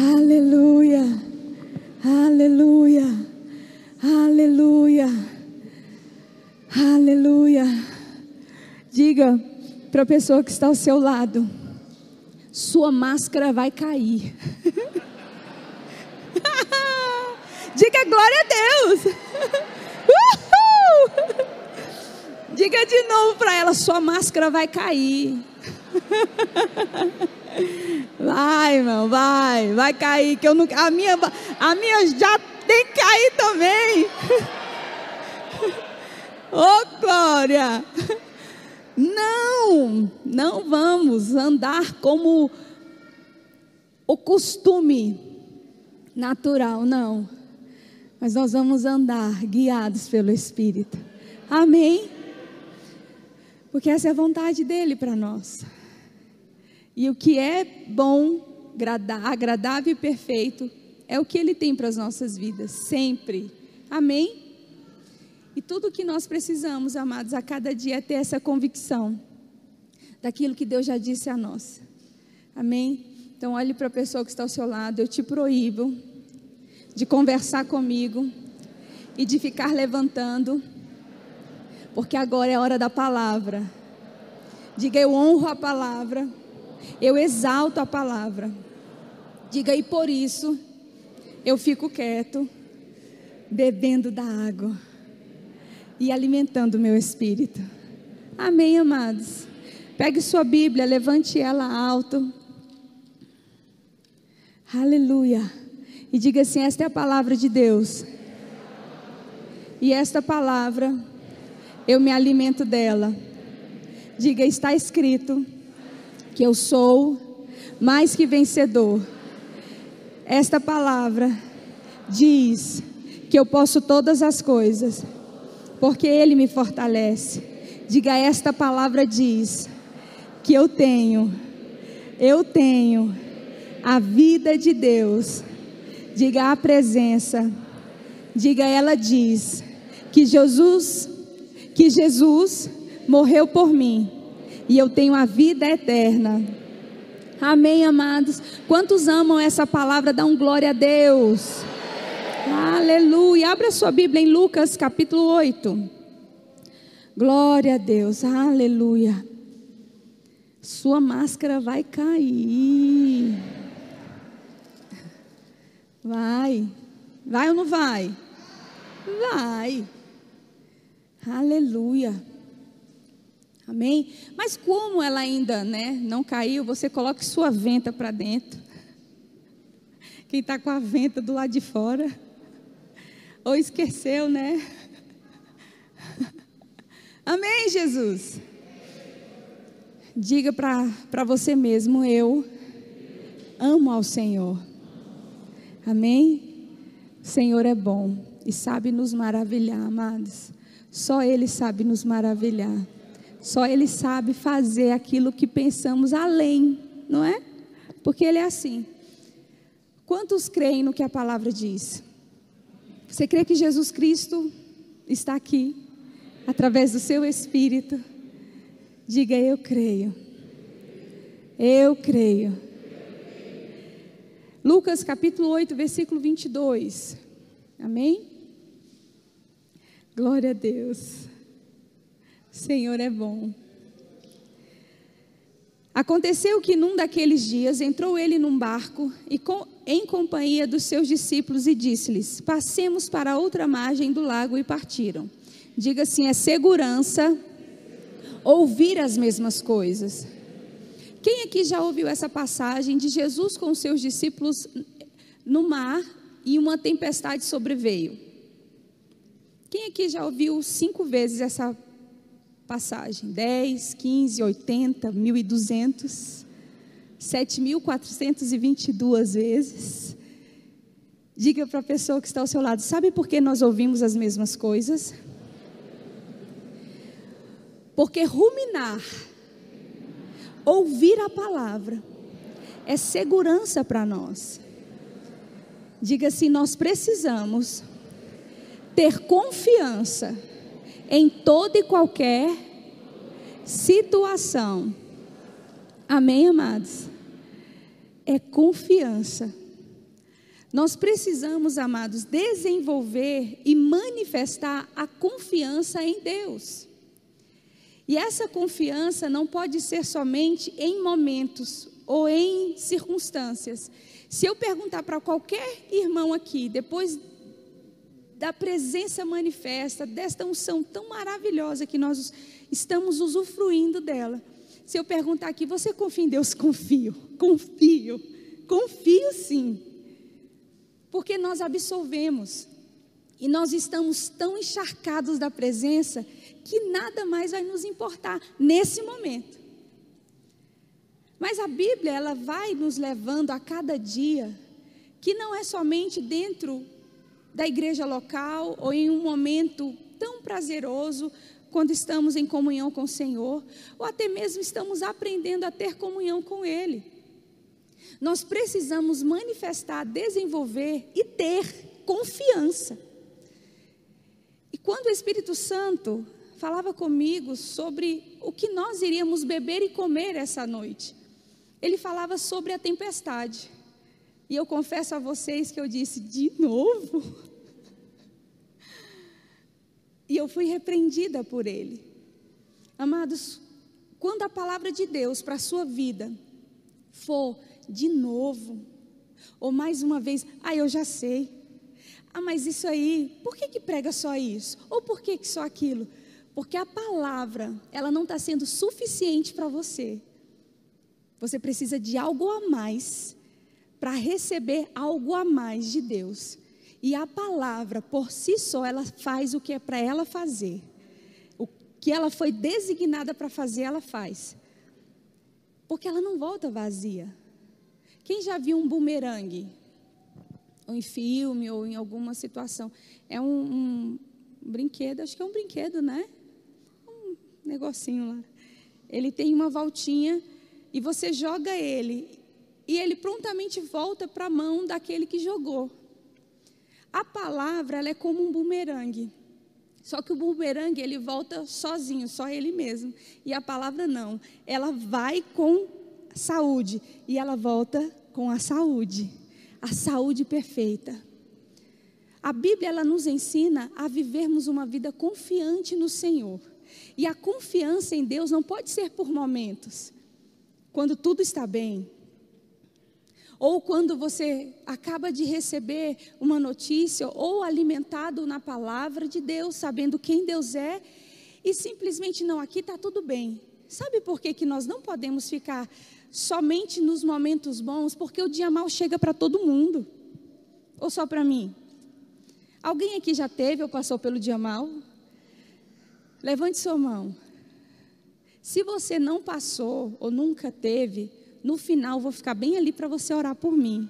Aleluia. Aleluia. Aleluia. Aleluia. Diga para a pessoa que está ao seu lado: sua máscara vai cair. Diga glória a Deus. Uhul. Diga de novo para ela: sua máscara vai cair. Vai, irmão, vai, vai cair. Que eu não, a, minha, a minha já tem que cair também. Oh, glória! Não, não vamos andar como o costume natural, não. Mas nós vamos andar guiados pelo Espírito. Amém? Porque essa é a vontade dele para nós. E o que é bom, agradável e perfeito é o que ele tem para as nossas vidas, sempre. Amém? E tudo o que nós precisamos, amados, a cada dia é ter essa convicção daquilo que Deus já disse a nós. Amém? Então, olhe para a pessoa que está ao seu lado. Eu te proíbo de conversar comigo e de ficar levantando, porque agora é a hora da palavra. Diga, eu honro a palavra eu exalto a palavra. Diga, e por isso eu fico quieto, bebendo da água e alimentando o meu espírito. Amém, amados. Pegue sua Bíblia, levante ela alto. Aleluia. E diga assim: esta é a palavra de Deus. E esta palavra, eu me alimento dela. Diga, está escrito que eu sou mais que vencedor. Esta palavra diz que eu posso todas as coisas, porque Ele me fortalece. Diga, esta palavra diz que eu tenho, eu tenho a vida de Deus. Diga a presença. Diga, ela diz que Jesus, que Jesus morreu por mim e eu tenho a vida eterna. Amém, amados? Quantos amam essa palavra? Dão glória a Deus. Aleluia. Abra sua Bíblia em Lucas capítulo 8. Glória a Deus. Aleluia. Sua máscara vai cair. Vai. Vai ou não vai? Vai. Aleluia. Amém? Mas como ela ainda né, não caiu, você coloque sua venta para dentro. Quem está com a venta do lado de fora. Ou esqueceu, né? Amém, Jesus? Diga para você mesmo: Eu amo ao Senhor. Amém? O Senhor é bom e sabe nos maravilhar, amados. Só Ele sabe nos maravilhar. Só Ele sabe fazer aquilo que pensamos além, não é? Porque Ele é assim. Quantos creem no que a palavra diz? Você crê que Jesus Cristo está aqui, através do seu Espírito? Diga, eu creio. Eu creio. Lucas capítulo 8, versículo 22. Amém? Glória a Deus. Senhor é bom. Aconteceu que num daqueles dias entrou ele num barco e com, em companhia dos seus discípulos e disse-lhes: Passemos para outra margem do lago e partiram. Diga assim: é segurança ouvir as mesmas coisas. Quem aqui já ouviu essa passagem de Jesus com os seus discípulos no mar e uma tempestade sobreveio? Quem aqui já ouviu cinco vezes essa passagem: 10, 15, 80, 1.200, 7.422 vezes. Diga para a pessoa que está ao seu lado: sabe por que nós ouvimos as mesmas coisas? Porque ruminar, ouvir a palavra, é segurança para nós. Diga assim: nós precisamos ter confiança em toda e qualquer situação. Amém, amados? É confiança. Nós precisamos, amados, desenvolver e manifestar a confiança em Deus. E essa confiança não pode ser somente em momentos ou em circunstâncias. Se eu perguntar para qualquer irmão aqui, depois da presença manifesta, desta unção tão maravilhosa que nós estamos usufruindo dela, se eu perguntar aqui, você confia em Deus? Confio, confio, confio sim. Porque nós absolvemos. E nós estamos tão encharcados da presença que nada mais vai nos importar nesse momento. Mas a Bíblia, ela vai nos levando a cada dia, que não é somente dentro da igreja local ou em um momento tão prazeroso quando estamos em comunhão com o Senhor, ou até mesmo estamos aprendendo a ter comunhão com Ele. Nós precisamos manifestar, desenvolver e ter confiança. E quando o Espírito Santo falava comigo sobre o que nós iríamos beber e comer essa noite, ele falava sobre a tempestade. E eu confesso a vocês que eu disse: de novo? E eu fui repreendida por ele. Amados, quando a palavra de Deus para a sua vida for de novo, ou mais uma vez, ah, eu já sei. Ah, mas isso aí, por que, que prega só isso? Ou por que, que só aquilo? Porque a palavra, ela não está sendo suficiente para você. Você precisa de algo a mais para receber algo a mais de Deus. E a palavra, por si só, ela faz o que é para ela fazer. O que ela foi designada para fazer, ela faz. Porque ela não volta vazia. Quem já viu um bumerangue? Ou em filme, ou em alguma situação. É um, um brinquedo, acho que é um brinquedo, né? Um negocinho lá. Ele tem uma voltinha e você joga ele. E ele prontamente volta para a mão daquele que jogou. A palavra ela é como um bumerangue. Só que o bumerangue ele volta sozinho, só ele mesmo. E a palavra não. Ela vai com saúde e ela volta com a saúde, a saúde perfeita. A Bíblia ela nos ensina a vivermos uma vida confiante no Senhor. E a confiança em Deus não pode ser por momentos, quando tudo está bem, ou quando você acaba de receber uma notícia, ou alimentado na palavra de Deus, sabendo quem Deus é, e simplesmente não, aqui está tudo bem. Sabe por que, que nós não podemos ficar somente nos momentos bons? Porque o dia mal chega para todo mundo, ou só para mim? Alguém aqui já teve ou passou pelo dia mal? Levante sua mão. Se você não passou ou nunca teve, no final vou ficar bem ali para você orar por mim.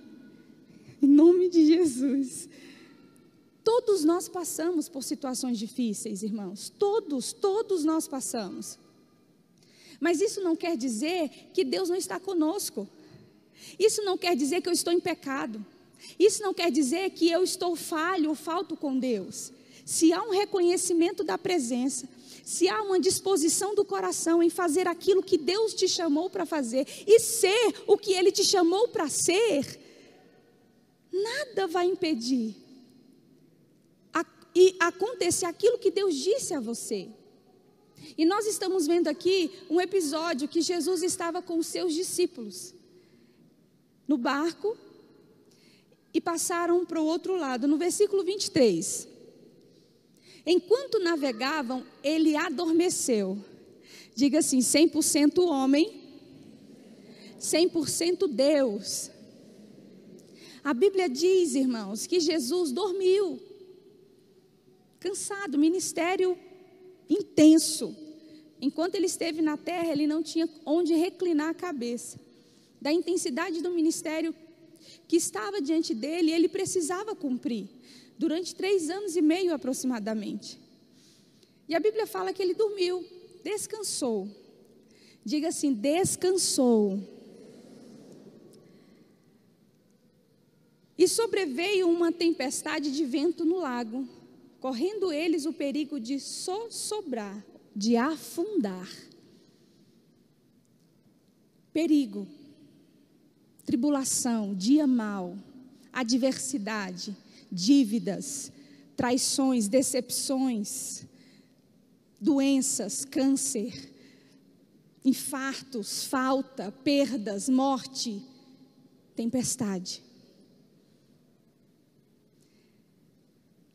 Em nome de Jesus. Todos nós passamos por situações difíceis, irmãos. Todos, todos nós passamos. Mas isso não quer dizer que Deus não está conosco. Isso não quer dizer que eu estou em pecado. Isso não quer dizer que eu estou falho ou falto com Deus. Se há um reconhecimento da presença, se há uma disposição do coração em fazer aquilo que Deus te chamou para fazer e ser o que Ele te chamou para ser, nada vai impedir a, e acontecer aquilo que Deus disse a você. E nós estamos vendo aqui um episódio que Jesus estava com os seus discípulos no barco e passaram para o outro lado. No versículo 23. Enquanto navegavam, ele adormeceu. Diga assim: 100% homem, 100% Deus. A Bíblia diz, irmãos, que Jesus dormiu, cansado, ministério intenso. Enquanto ele esteve na terra, ele não tinha onde reclinar a cabeça. Da intensidade do ministério que estava diante dele, ele precisava cumprir durante três anos e meio aproximadamente. E a Bíblia fala que ele dormiu, descansou. Diga assim: descansou. E sobreveio uma tempestade de vento no lago, correndo eles o perigo de sossobrar, de afundar. Perigo, tribulação, dia mau adversidade, dívidas, traições, decepções, doenças, câncer, infartos, falta, perdas, morte, tempestade.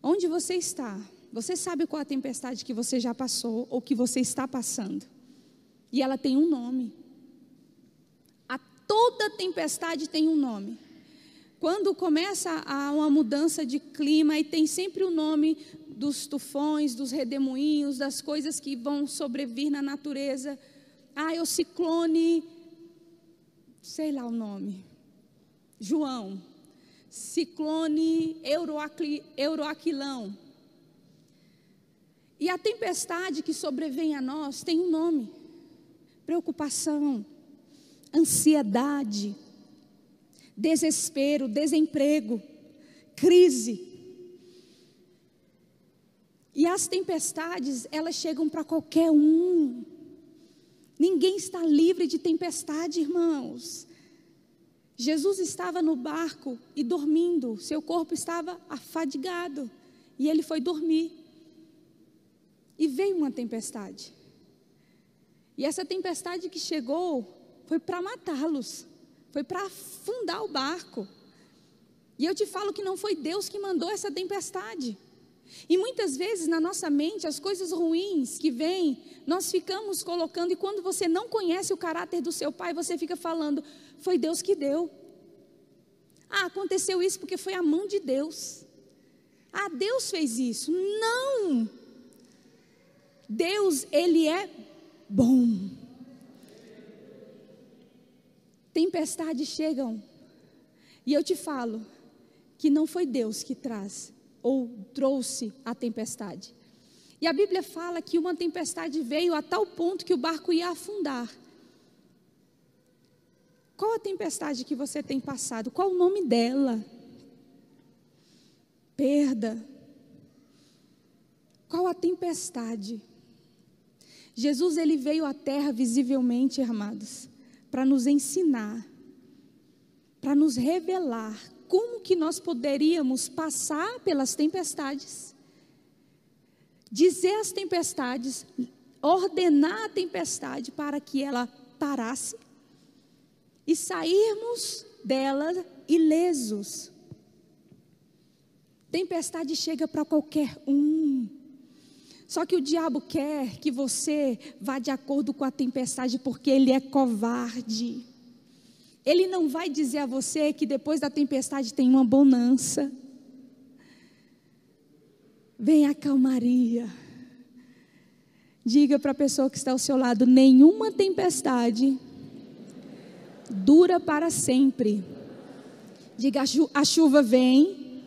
Onde você está? Você sabe qual a tempestade que você já passou ou que você está passando? E ela tem um nome. A toda tempestade tem um nome. Quando começa a uma mudança de clima e tem sempre o nome dos tufões, dos redemoinhos, das coisas que vão sobrevir na natureza. Ah, é o ciclone, sei lá o nome. João ciclone euroaquilão. E a tempestade que sobrevém a nós tem um nome: preocupação, ansiedade, desespero, desemprego, crise. E as tempestades, elas chegam para qualquer um. Ninguém está livre de tempestade, irmãos. Jesus estava no barco e dormindo, seu corpo estava afadigado, e ele foi dormir. E veio uma tempestade. E essa tempestade que chegou foi para matá-los, foi para afundar o barco. E eu te falo que não foi Deus que mandou essa tempestade. E muitas vezes na nossa mente, as coisas ruins que vêm, nós ficamos colocando, e quando você não conhece o caráter do seu pai, você fica falando: foi Deus que deu. Ah, aconteceu isso porque foi a mão de Deus. Ah, Deus fez isso. Não! Deus, Ele é bom. Tempestades chegam, e eu te falo que não foi Deus que traz ou trouxe a tempestade. E a Bíblia fala que uma tempestade veio a tal ponto que o barco ia afundar. Qual a tempestade que você tem passado? Qual o nome dela? Perda. Qual a tempestade? Jesus ele veio à terra visivelmente, amados, para nos ensinar, para nos revelar como que nós poderíamos passar pelas tempestades. Dizer às tempestades, ordenar a tempestade para que ela parasse e sairmos dela ilesos. Tempestade chega para qualquer um. Só que o diabo quer que você vá de acordo com a tempestade, porque ele é covarde. Ele não vai dizer a você que depois da tempestade tem uma bonança. Vem a calmaria. Diga para a pessoa que está ao seu lado: nenhuma tempestade dura para sempre. Diga: a chuva vem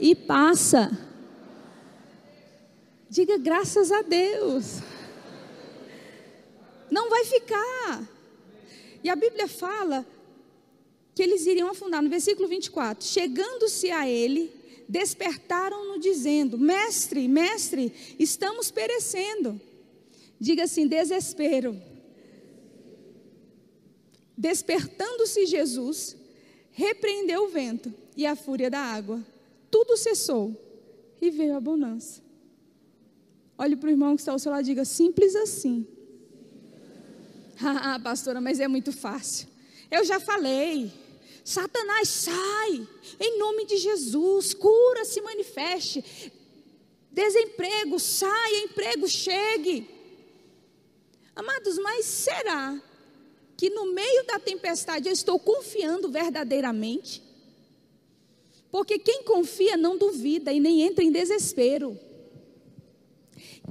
e passa. Diga graças a Deus. Não vai ficar. E a Bíblia fala que eles iriam afundar. No versículo 24: Chegando-se a ele, despertaram-no, dizendo: Mestre, mestre, estamos perecendo. Diga assim: desespero. Despertando-se Jesus, repreendeu o vento e a fúria da água. Tudo cessou e veio a bonança. Olhe para o irmão que está ao seu lado e diga: simples assim. Ah, pastora, mas é muito fácil. Eu já falei. Satanás sai, em nome de Jesus, cura se manifeste. Desemprego, saia, emprego chegue. Amados, mas será que no meio da tempestade eu estou confiando verdadeiramente? Porque quem confia não duvida e nem entra em desespero.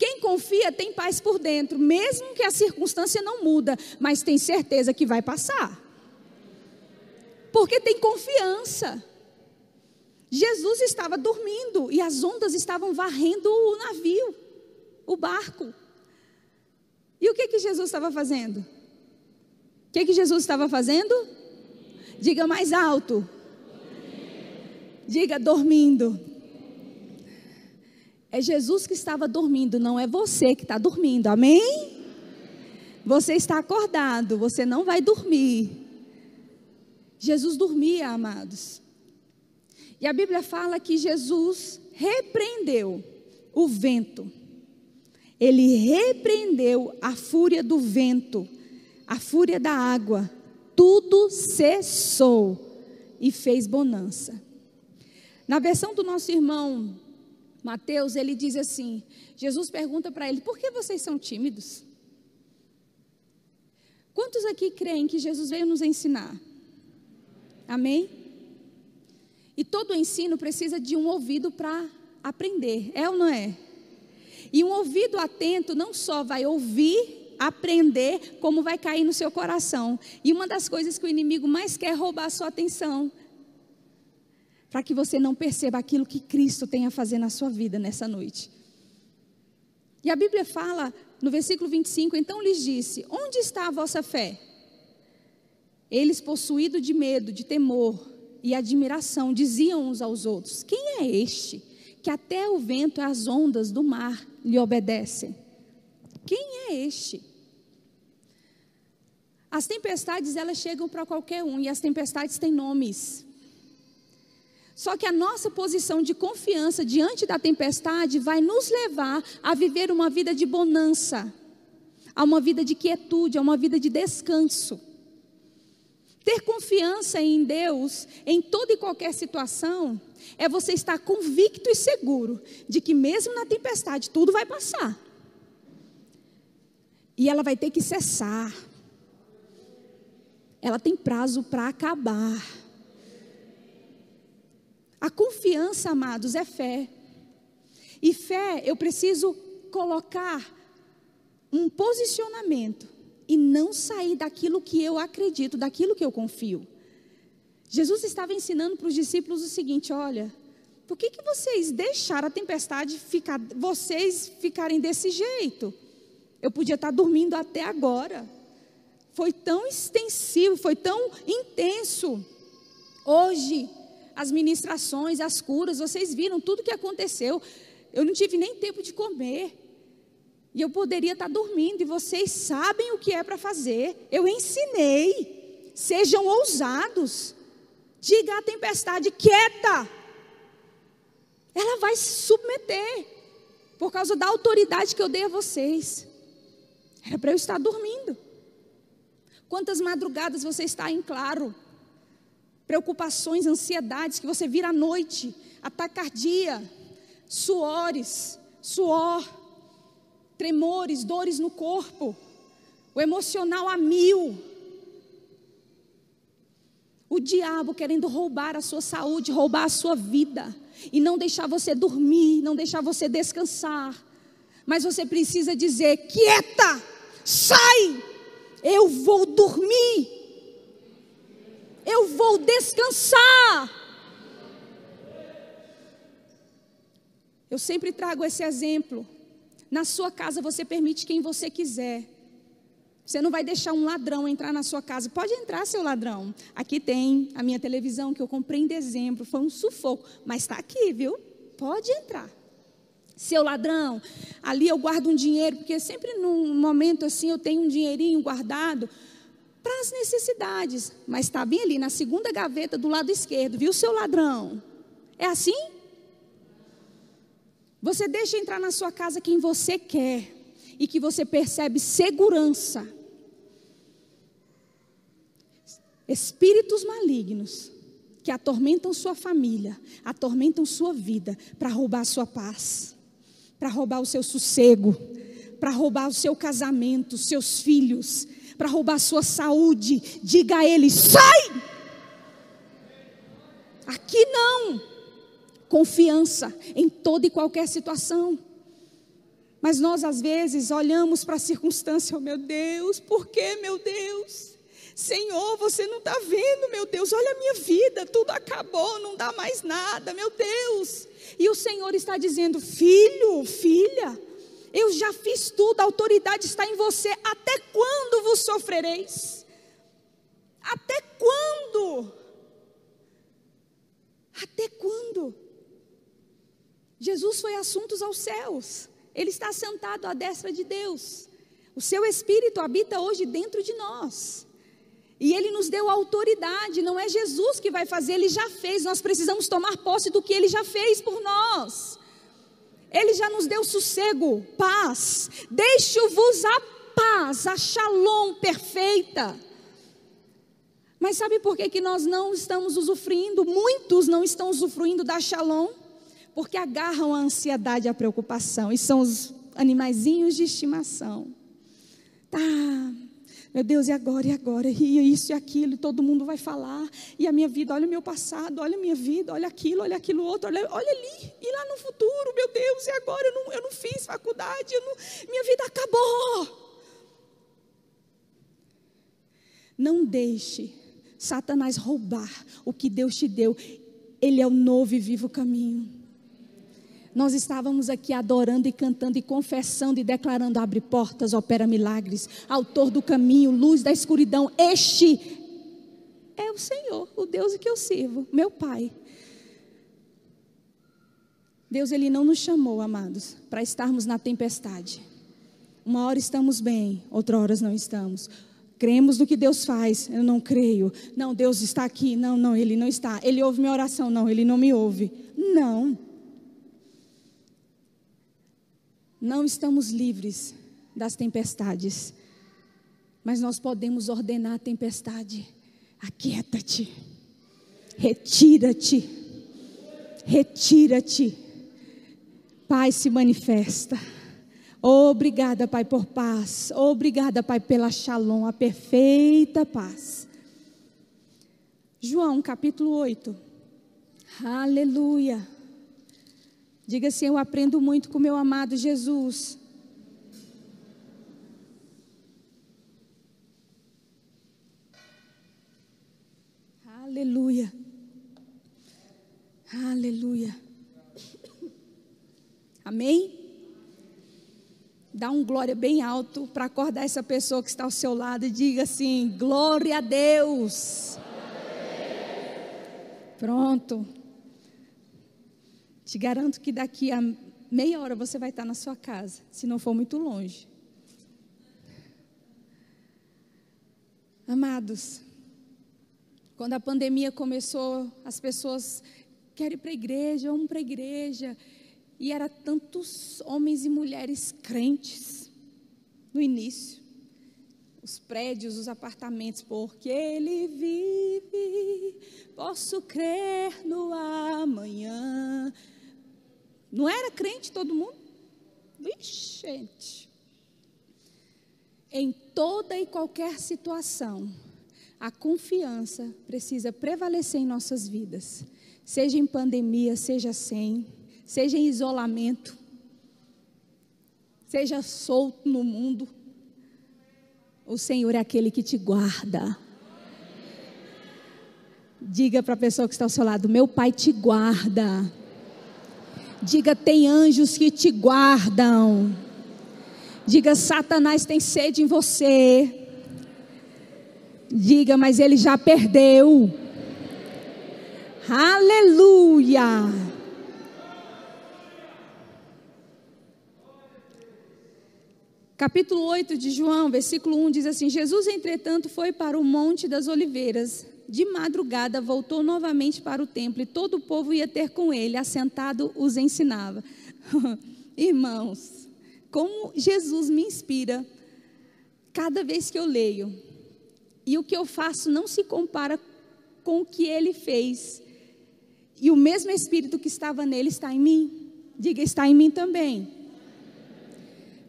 Quem confia tem paz por dentro, mesmo que a circunstância não muda, mas tem certeza que vai passar. Porque tem confiança. Jesus estava dormindo e as ondas estavam varrendo o navio, o barco. E o que que Jesus estava fazendo? O que, que Jesus estava fazendo? Diga mais alto. Diga dormindo. É Jesus que estava dormindo, não é você que está dormindo, amém? Você está acordado, você não vai dormir. Jesus dormia, amados. E a Bíblia fala que Jesus repreendeu o vento. Ele repreendeu a fúria do vento, a fúria da água. Tudo cessou e fez bonança. Na versão do nosso irmão Mateus, ele diz assim: Jesus pergunta para ele, por que vocês são tímidos? Quantos aqui creem que Jesus veio nos ensinar? Amém? E todo ensino precisa de um ouvido para aprender, é ou não é? E um ouvido atento não só vai ouvir, aprender, como vai cair no seu coração. E uma das coisas que o inimigo mais quer roubar a sua atenção para que você não perceba aquilo que Cristo tem a fazer na sua vida nessa noite. E a Bíblia fala no versículo 25: Então lhes disse: Onde está a vossa fé? Eles, possuídos de medo, de temor e admiração, diziam uns aos outros: Quem é este que até o vento e as ondas do mar lhe obedecem? Quem é este? As tempestades elas chegam para qualquer um e as tempestades têm nomes. Só que a nossa posição de confiança diante da tempestade vai nos levar a viver uma vida de bonança, a uma vida de quietude, a uma vida de descanso. Ter confiança em Deus em toda e qualquer situação é você estar convicto e seguro de que, mesmo na tempestade, tudo vai passar. E ela vai ter que cessar. Ela tem prazo para acabar. A confiança, amados, é fé. E fé, eu preciso colocar um posicionamento e não sair daquilo que eu acredito, daquilo que eu confio. Jesus estava ensinando para os discípulos o seguinte: olha, por que, que vocês deixaram a tempestade ficar, vocês ficarem desse jeito? Eu podia estar dormindo até agora. Foi tão extensivo, foi tão intenso. Hoje, as ministrações, as curas, vocês viram tudo que aconteceu. Eu não tive nem tempo de comer. E eu poderia estar dormindo, e vocês sabem o que é para fazer. Eu ensinei. Sejam ousados. Diga à tempestade quieta. Ela vai se submeter. Por causa da autoridade que eu dei a vocês. Era para eu estar dormindo. Quantas madrugadas você está em claro? Preocupações, ansiedades que você vira à noite, atacardia, suores, suor, tremores, dores no corpo, o emocional a mil. O diabo querendo roubar a sua saúde, roubar a sua vida e não deixar você dormir, não deixar você descansar. Mas você precisa dizer: quieta, sai, eu vou dormir eu vou descansar. Eu sempre trago esse exemplo. Na sua casa você permite quem você quiser. Você não vai deixar um ladrão entrar na sua casa. Pode entrar, seu ladrão. Aqui tem a minha televisão que eu comprei em dezembro. Foi um sufoco. Mas está aqui, viu? Pode entrar. Seu ladrão, ali eu guardo um dinheiro, porque sempre num momento assim eu tenho um dinheirinho guardado para as necessidades, mas está bem ali na segunda gaveta do lado esquerdo, viu, seu ladrão? É assim? Você deixa entrar na sua casa quem você quer e que você percebe segurança. Espíritos malignos que atormentam sua família, atormentam sua vida para roubar a sua paz, para roubar o seu sossego, para roubar o seu casamento, seus filhos, para roubar a sua saúde, diga a ele: sai! Aqui não. Confiança em toda e qualquer situação. Mas nós, às vezes, olhamos para a circunstância, oh meu Deus, por que, meu Deus? Senhor, você não está vendo, meu Deus, olha a minha vida, tudo acabou, não dá mais nada, meu Deus. E o Senhor está dizendo: filho, filha, eu já fiz tudo, a autoridade está em você. Até quando vos sofrereis? Até quando? Até quando? Jesus foi assuntos aos céus. Ele está sentado à destra de Deus. O seu espírito habita hoje dentro de nós. E Ele nos deu autoridade, não é Jesus que vai fazer, Ele já fez, nós precisamos tomar posse do que Ele já fez por nós. Ele já nos deu sossego, paz. Deixo-vos a paz, a shalom perfeita. Mas sabe por que, que nós não estamos usufruindo? Muitos não estão usufruindo da shalom, porque agarram a ansiedade a preocupação, e são os animaizinhos de estimação. Tá, meu Deus, e agora, e agora, e isso e aquilo, e todo mundo vai falar, e a minha vida, olha o meu passado, olha a minha vida, olha aquilo, olha aquilo outro, olha, olha ali, e lá no futuro, meu Deus, e agora eu não, eu não fiz faculdade, não, minha vida acabou. Não deixe Satanás roubar o que Deus te deu, Ele é o novo e vivo caminho. Nós estávamos aqui adorando e cantando e confessando e declarando: abre portas, opera milagres, autor do caminho, luz da escuridão. Este é o Senhor, o Deus que eu sirvo, meu Pai. Deus, Ele não nos chamou, amados, para estarmos na tempestade. Uma hora estamos bem, outra hora não estamos. Cremos no que Deus faz, eu não creio. Não, Deus está aqui. Não, não, Ele não está. Ele ouve minha oração. Não, Ele não me ouve. Não. Não estamos livres das tempestades, mas nós podemos ordenar a tempestade: aquieta-te, retira-te, retira-te. Pai se manifesta. Obrigada, Pai, por paz. Obrigada, Pai, pela shalom, a perfeita paz. João capítulo 8. Aleluia. Diga assim: Eu aprendo muito com meu amado Jesus. Aleluia. Aleluia. Amém? Dá um glória bem alto para acordar essa pessoa que está ao seu lado e diga assim: Glória a Deus. Pronto. Te garanto que daqui a meia hora você vai estar na sua casa, se não for muito longe. Amados, quando a pandemia começou, as pessoas querem ir para a igreja, vamos para a igreja. E era tantos homens e mulheres crentes no início. Os prédios, os apartamentos, porque ele vive, posso crer no amanhã. Não era crente todo mundo? Vixe, gente. Em toda e qualquer situação, a confiança precisa prevalecer em nossas vidas. Seja em pandemia, seja sem, seja em isolamento, seja solto no mundo. O Senhor é aquele que te guarda. Diga para a pessoa que está ao seu lado: Meu Pai te guarda. Diga: tem anjos que te guardam. Diga: Satanás tem sede em você. Diga: mas ele já perdeu. Aleluia. Capítulo 8 de João, versículo 1 diz assim: Jesus, entretanto, foi para o Monte das Oliveiras de madrugada voltou novamente para o templo e todo o povo ia ter com ele, assentado os ensinava. Irmãos, como Jesus me inspira cada vez que eu leio, e o que eu faço não se compara com o que ele fez, e o mesmo Espírito que estava nele está em mim, diga, está em mim também.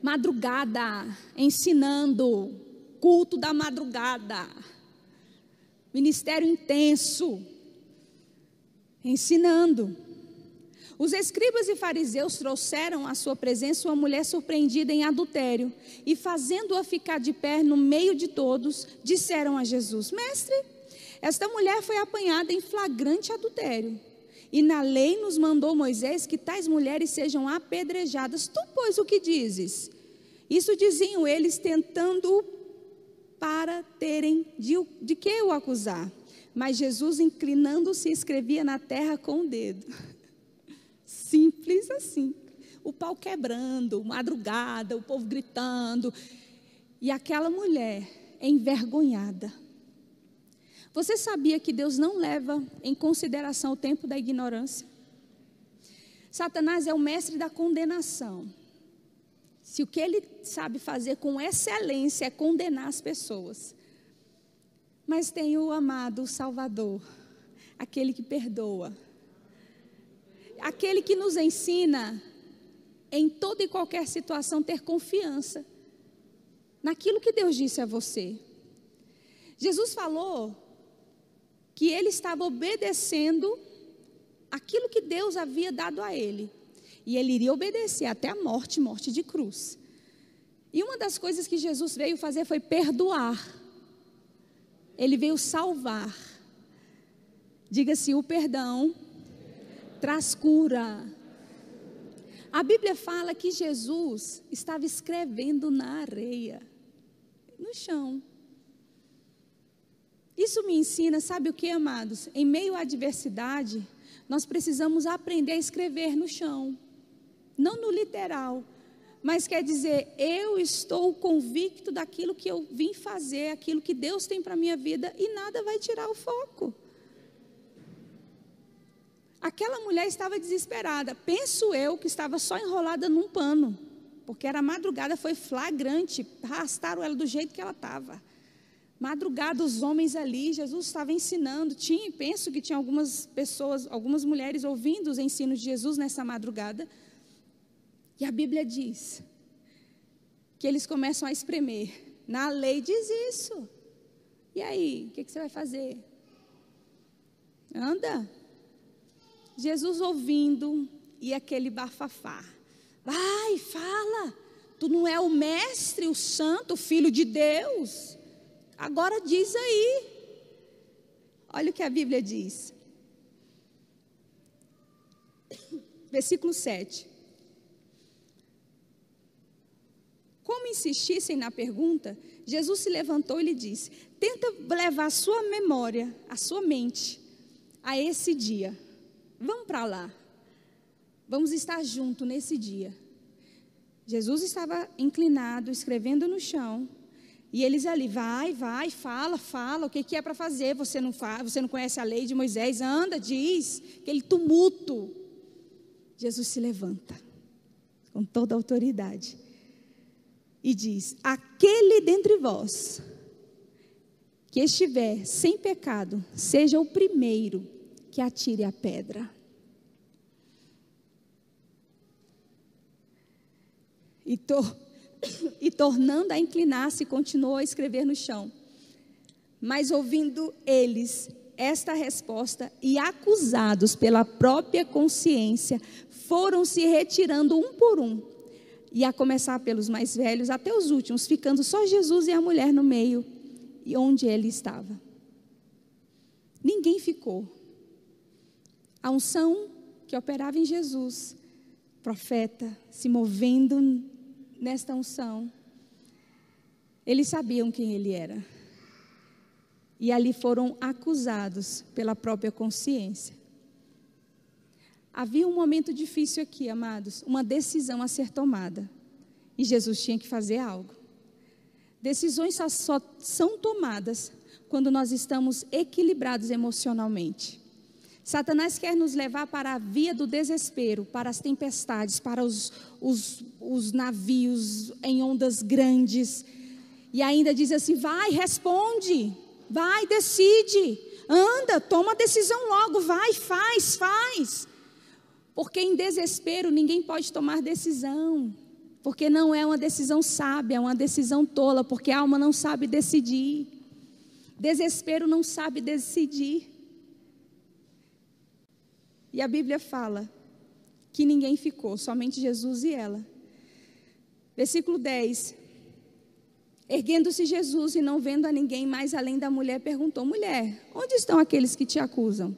Madrugada, ensinando, culto da madrugada ministério intenso, ensinando. Os escribas e fariseus trouxeram à sua presença uma mulher surpreendida em adultério e, fazendo-a ficar de pé no meio de todos, disseram a Jesus: Mestre, esta mulher foi apanhada em flagrante adultério. E na lei nos mandou Moisés que tais mulheres sejam apedrejadas. Tu, pois, o que dizes? Isso diziam eles, tentando para terem de, de que o acusar. Mas Jesus, inclinando-se, escrevia na terra com o dedo. Simples assim. O pau quebrando, madrugada, o povo gritando. E aquela mulher, envergonhada, Você sabia que Deus não leva em consideração o tempo da ignorância? Satanás é o mestre da condenação. Se o que ele sabe fazer com excelência é condenar as pessoas. Mas tem o amado Salvador, aquele que perdoa, aquele que nos ensina em toda e qualquer situação ter confiança naquilo que Deus disse a você. Jesus falou que ele estava obedecendo aquilo que Deus havia dado a ele. E ele iria obedecer até a morte morte de cruz. E uma das coisas que Jesus veio fazer foi perdoar. Ele veio salvar. Diga-se: o perdão traz cura. A Bíblia fala que Jesus estava escrevendo na areia, no chão. Isso me ensina, sabe o que, amados? Em meio à adversidade, nós precisamos aprender a escrever no chão, não no literal, mas quer dizer, eu estou convicto daquilo que eu vim fazer, aquilo que Deus tem para a minha vida e nada vai tirar o foco. Aquela mulher estava desesperada, penso eu que estava só enrolada num pano, porque era madrugada, foi flagrante, arrastaram ela do jeito que ela estava. Madrugada, os homens ali, Jesus estava ensinando. Tinha, penso que tinha algumas pessoas, algumas mulheres ouvindo os ensinos de Jesus nessa madrugada. E a Bíblia diz que eles começam a espremer. Na lei diz isso. E aí, o que, que você vai fazer? Anda. Jesus ouvindo e aquele bafafá. Vai, fala. Tu não é o mestre, o santo, o filho de Deus. Agora diz aí. Olha o que a Bíblia diz. Versículo 7. Como insistissem na pergunta, Jesus se levantou e lhe disse: Tenta levar a sua memória, a sua mente, a esse dia. Vamos para lá. Vamos estar junto nesse dia. Jesus estava inclinado, escrevendo no chão. E eles ali, vai, vai, fala, fala, o que, que é para fazer? Você não faz, você não conhece a lei de Moisés? Anda, diz, aquele tumulto. Jesus se levanta com toda a autoridade e diz: Aquele dentre vós que estiver sem pecado, seja o primeiro que atire a pedra. E e tornando a inclinar-se, continuou a escrever no chão. Mas ouvindo eles esta resposta e acusados pela própria consciência, foram se retirando um por um, e a começar pelos mais velhos até os últimos, ficando só Jesus e a mulher no meio, e onde ele estava. Ninguém ficou. A unção que operava em Jesus, profeta, se movendo nesta unção, eles sabiam quem ele era. E ali foram acusados pela própria consciência. Havia um momento difícil aqui, amados, uma decisão a ser tomada. E Jesus tinha que fazer algo. Decisões só, são tomadas quando nós estamos equilibrados emocionalmente. Satanás quer nos levar para a via do desespero, para as tempestades, para os, os, os navios em ondas grandes. E ainda diz assim: vai, responde, vai, decide, anda, toma a decisão logo, vai, faz, faz. Porque em desespero ninguém pode tomar decisão. Porque não é uma decisão sábia, é uma decisão tola, porque a alma não sabe decidir. Desespero não sabe decidir. E a Bíblia fala que ninguém ficou, somente Jesus e ela. Versículo 10. Erguendo-se Jesus e não vendo a ninguém mais além da mulher, perguntou: Mulher, onde estão aqueles que te acusam?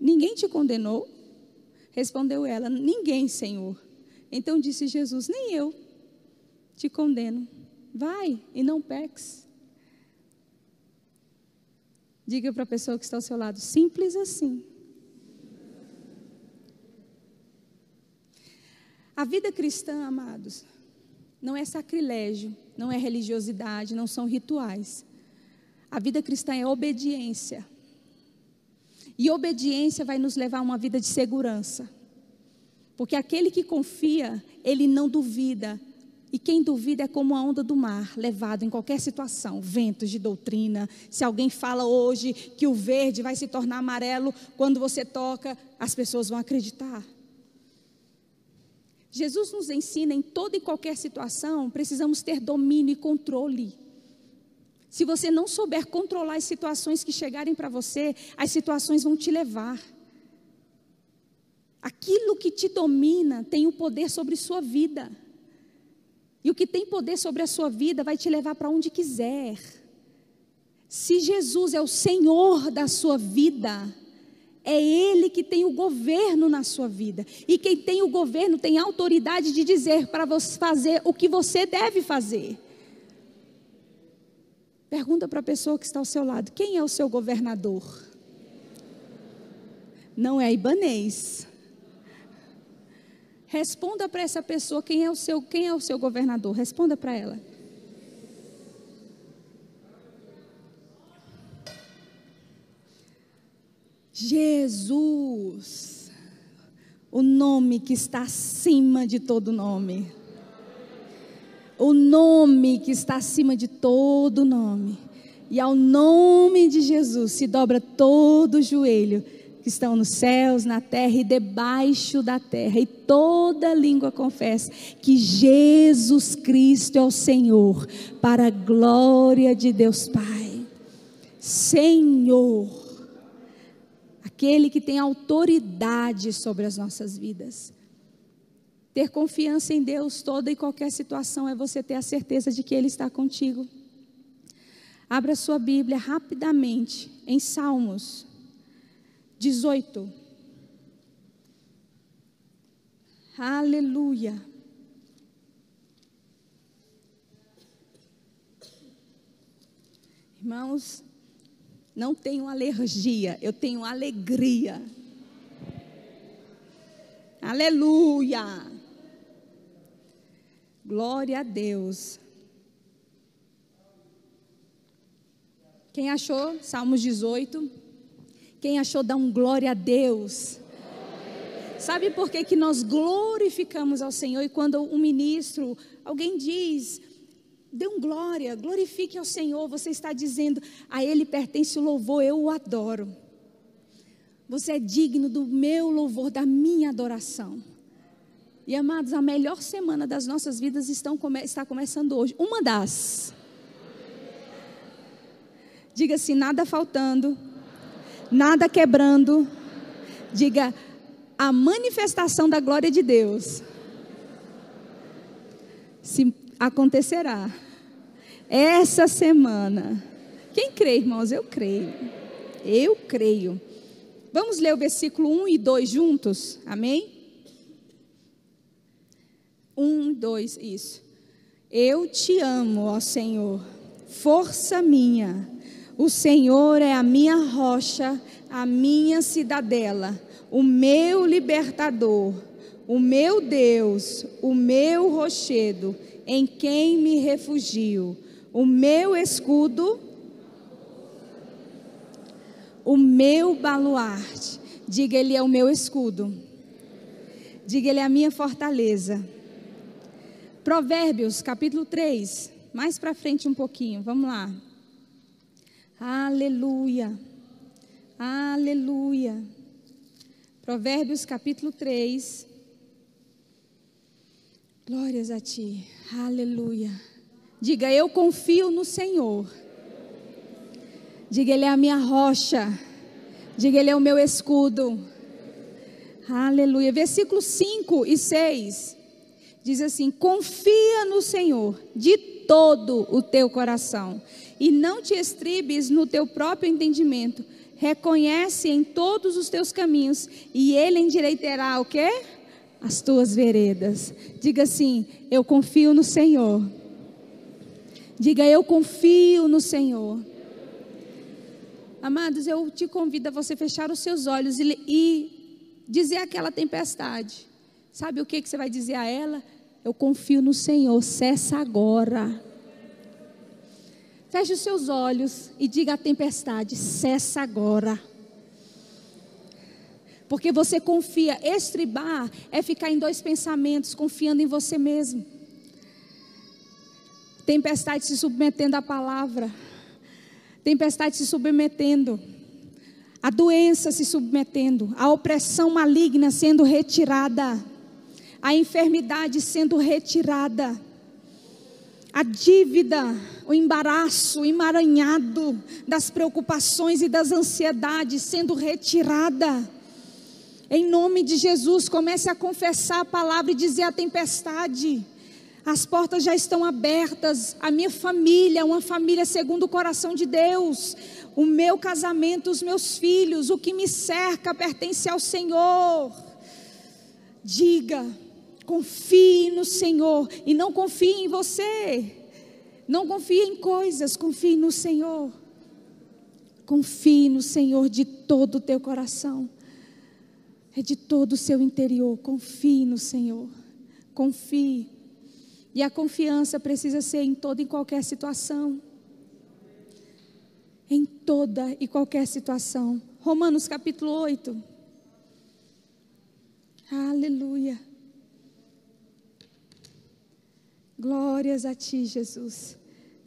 Ninguém te condenou? Respondeu ela: Ninguém, Senhor. Então disse Jesus: Nem eu te condeno. Vai e não peques. Diga para a pessoa que está ao seu lado: simples assim. A vida cristã, amados, não é sacrilégio, não é religiosidade, não são rituais. A vida cristã é obediência. E obediência vai nos levar a uma vida de segurança. Porque aquele que confia, ele não duvida. E quem duvida é como a onda do mar, levado em qualquer situação, ventos de doutrina. Se alguém fala hoje que o verde vai se tornar amarelo quando você toca, as pessoas vão acreditar. Jesus nos ensina em toda e qualquer situação, precisamos ter domínio e controle. Se você não souber controlar as situações que chegarem para você, as situações vão te levar. Aquilo que te domina tem o poder sobre sua vida. E o que tem poder sobre a sua vida vai te levar para onde quiser. Se Jesus é o Senhor da sua vida, é Ele que tem o governo na sua vida. E quem tem o governo tem autoridade de dizer para você fazer o que você deve fazer. Pergunta para a pessoa que está ao seu lado: quem é o seu governador? Não é Ibanês. Responda para essa pessoa quem é o seu, quem é o seu governador. Responda para ela. Jesus, o nome que está acima de todo nome. O nome que está acima de todo nome. E ao nome de Jesus se dobra todo joelho que estão nos céus, na terra e debaixo da terra, e toda língua confessa que Jesus Cristo é o Senhor, para a glória de Deus Pai. Senhor, aquele que tem autoridade sobre as nossas vidas. Ter confiança em Deus toda e qualquer situação é você ter a certeza de que Ele está contigo. Abra sua Bíblia rapidamente em Salmos 18. Aleluia. Irmãos, não tenho alergia, eu tenho alegria. Aleluia. Glória a Deus. Quem achou? Salmos 18. Quem achou, dá um glória a Deus. Sabe por que, que nós glorificamos ao Senhor? E quando um ministro, alguém diz, dê um glória, glorifique ao Senhor, você está dizendo, a Ele pertence o louvor, eu o adoro. Você é digno do meu louvor, da minha adoração. E amados, a melhor semana das nossas vidas estão, está começando hoje. Uma das. Diga assim: nada faltando, nada quebrando. Diga a manifestação da glória de Deus. Se acontecerá essa semana. Quem crê, irmãos? Eu creio. Eu creio. Vamos ler o versículo 1 e 2 juntos? Amém? 1 e 2, isso. Eu te amo, ó Senhor, força minha o Senhor é a minha rocha, a minha cidadela, o meu libertador, o meu Deus, o meu rochedo, em quem me refugio, o meu escudo, o meu baluarte. Diga, Ele é o meu escudo. Diga, Ele é a minha fortaleza. Provérbios, capítulo 3. Mais para frente um pouquinho, vamos lá. Aleluia. Aleluia. Provérbios capítulo 3. Glórias a ti. Aleluia. Diga, eu confio no Senhor. Diga, Ele é a minha rocha. Diga, Ele é o meu escudo. Aleluia. Versículos 5 e 6. Diz assim: Confia no Senhor de todo o teu coração e não te estribes no teu próprio entendimento. Reconhece em todos os teus caminhos e ele endireitará o quê? As tuas veredas. Diga assim: eu confio no Senhor. Diga eu confio no Senhor. Amados, eu te convido a você fechar os seus olhos e, e dizer àquela tempestade. Sabe o que, que você vai dizer a ela? Eu confio no Senhor, cessa agora. Feche os seus olhos e diga à tempestade: cessa agora. Porque você confia. Estribar é ficar em dois pensamentos, confiando em você mesmo. Tempestade se submetendo à palavra. Tempestade se submetendo. A doença se submetendo. A opressão maligna sendo retirada. A enfermidade sendo retirada a dívida, o embaraço, o emaranhado das preocupações e das ansiedades sendo retirada. Em nome de Jesus, comece a confessar a palavra e dizer à tempestade: as portas já estão abertas, a minha família, uma família segundo o coração de Deus, o meu casamento, os meus filhos, o que me cerca pertence ao Senhor. Diga, Confie no Senhor e não confie em você. Não confie em coisas, confie no Senhor. Confie no Senhor de todo o teu coração. É de todo o seu interior. Confie no Senhor. Confie. E a confiança precisa ser em toda e qualquer situação. Em toda e qualquer situação. Romanos capítulo 8. Aleluia. Glórias a ti, Jesus.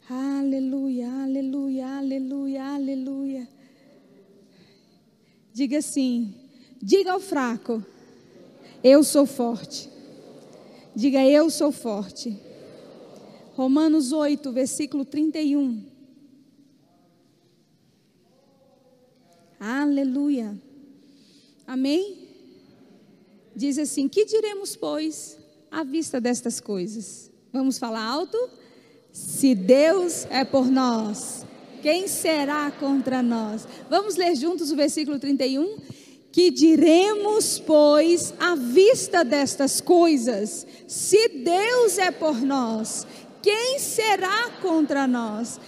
Aleluia, aleluia, aleluia, aleluia. Diga assim: diga ao fraco, eu sou forte. Diga, eu sou forte. Romanos 8, versículo 31. Aleluia. Amém? Diz assim: Que diremos, pois, à vista destas coisas? Vamos falar alto? Se Deus é por nós, quem será contra nós? Vamos ler juntos o versículo 31? Que diremos, pois, à vista destas coisas, se Deus é por nós, quem será contra nós?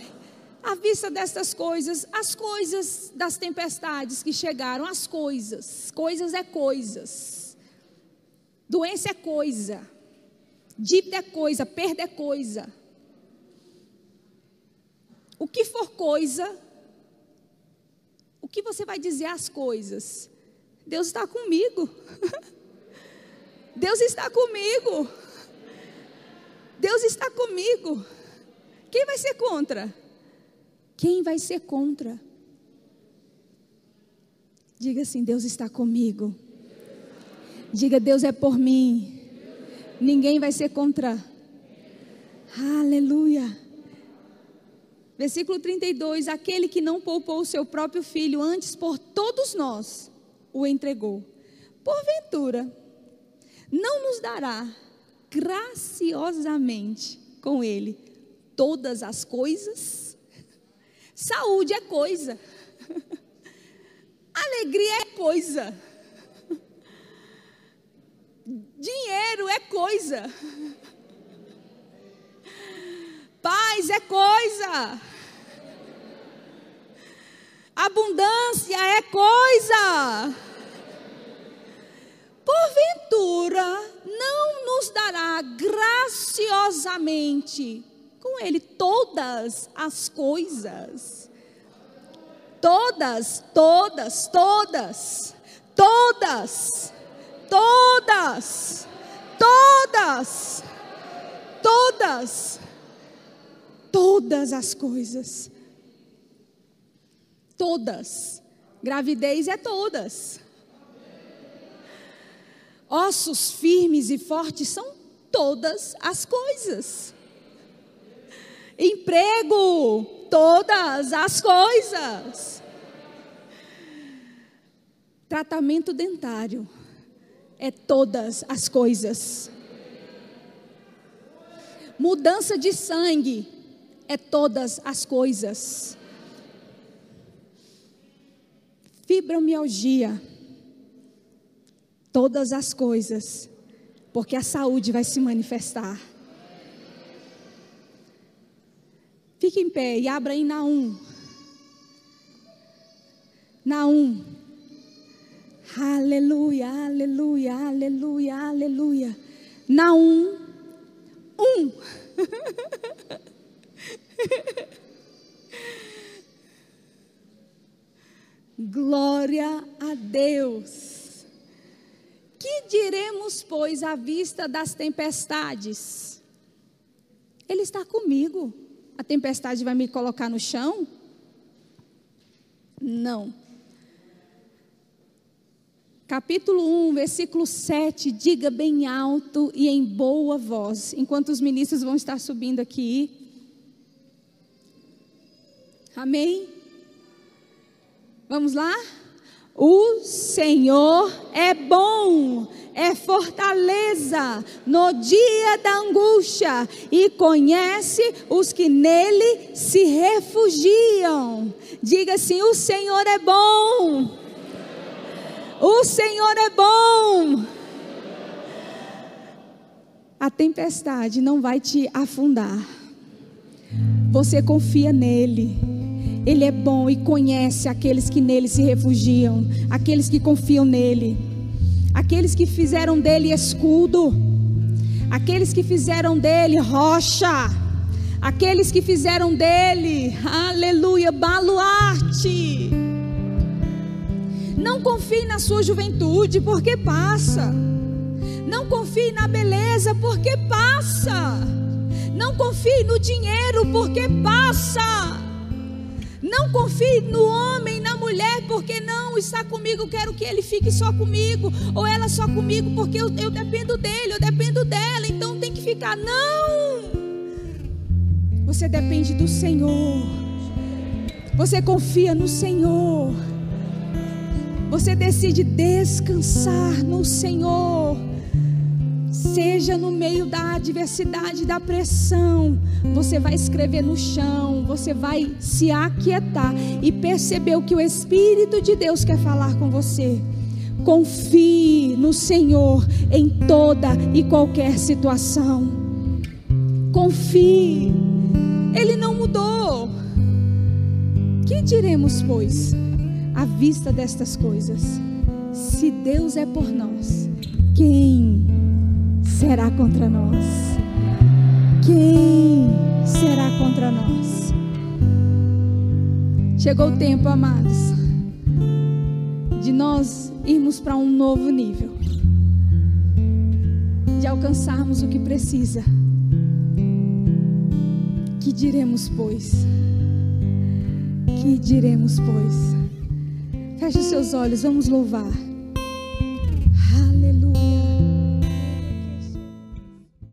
À vista destas coisas, as coisas das tempestades que chegaram, as coisas, coisas é coisas, doença é coisa, Dívida é coisa, perda é coisa. O que for coisa, o que você vai dizer às coisas? Deus está comigo. Deus está comigo. Deus está comigo. Quem vai ser contra? Quem vai ser contra? Diga assim: Deus está comigo. Diga: Deus é por mim ninguém vai ser contra. Aleluia. Versículo 32: Aquele que não poupou o seu próprio filho, antes por todos nós o entregou. Porventura, não nos dará graciosamente com ele todas as coisas? Saúde é coisa, alegria é coisa. Dinheiro é coisa. Paz é coisa. Abundância é coisa. Porventura, não nos dará graciosamente com Ele todas as coisas. Todas, todas, todas, todas Todas, todas, todas, todas as coisas. Todas. Gravidez é todas. Ossos firmes e fortes são todas as coisas. Emprego, todas as coisas. Tratamento dentário, é todas as coisas. Mudança de sangue é todas as coisas. Fibromialgia, todas as coisas, porque a saúde vai se manifestar. Fique em pé e abra em Naum. Naum Aleluia, aleluia, aleluia, aleluia. Naum, um. Glória a Deus. Que diremos, pois, à vista das tempestades? Ele está comigo. A tempestade vai me colocar no chão? Não. Capítulo 1, versículo 7, diga bem alto e em boa voz, enquanto os ministros vão estar subindo aqui. Amém? Vamos lá? O Senhor é bom, é fortaleza no dia da angústia e conhece os que nele se refugiam. Diga assim: O Senhor é bom. O Senhor é bom. A tempestade não vai te afundar. Você confia nele. Ele é bom e conhece aqueles que nele se refugiam, aqueles que confiam nele, aqueles que fizeram dele escudo, aqueles que fizeram dele rocha, aqueles que fizeram dele, aleluia, baluarte. Não confie na sua juventude, porque passa. Não confie na beleza, porque passa. Não confie no dinheiro, porque passa. Não confie no homem, na mulher, porque não está comigo, quero que ele fique só comigo, ou ela só comigo, porque eu, eu dependo dele, eu dependo dela, então tem que ficar. Não! Você depende do Senhor, você confia no Senhor. Você decide descansar no Senhor. Seja no meio da adversidade, da pressão, você vai escrever no chão, você vai se aquietar e perceber o que o Espírito de Deus quer falar com você. Confie no Senhor em toda e qualquer situação. Confie, Ele não mudou. Que diremos, pois? À vista destas coisas. Se Deus é por nós, quem será contra nós? Quem será contra nós? Chegou o tempo, amados, de nós irmos para um novo nível, de alcançarmos o que precisa. Que diremos, pois? Que diremos, pois? Feche seus olhos, vamos louvar.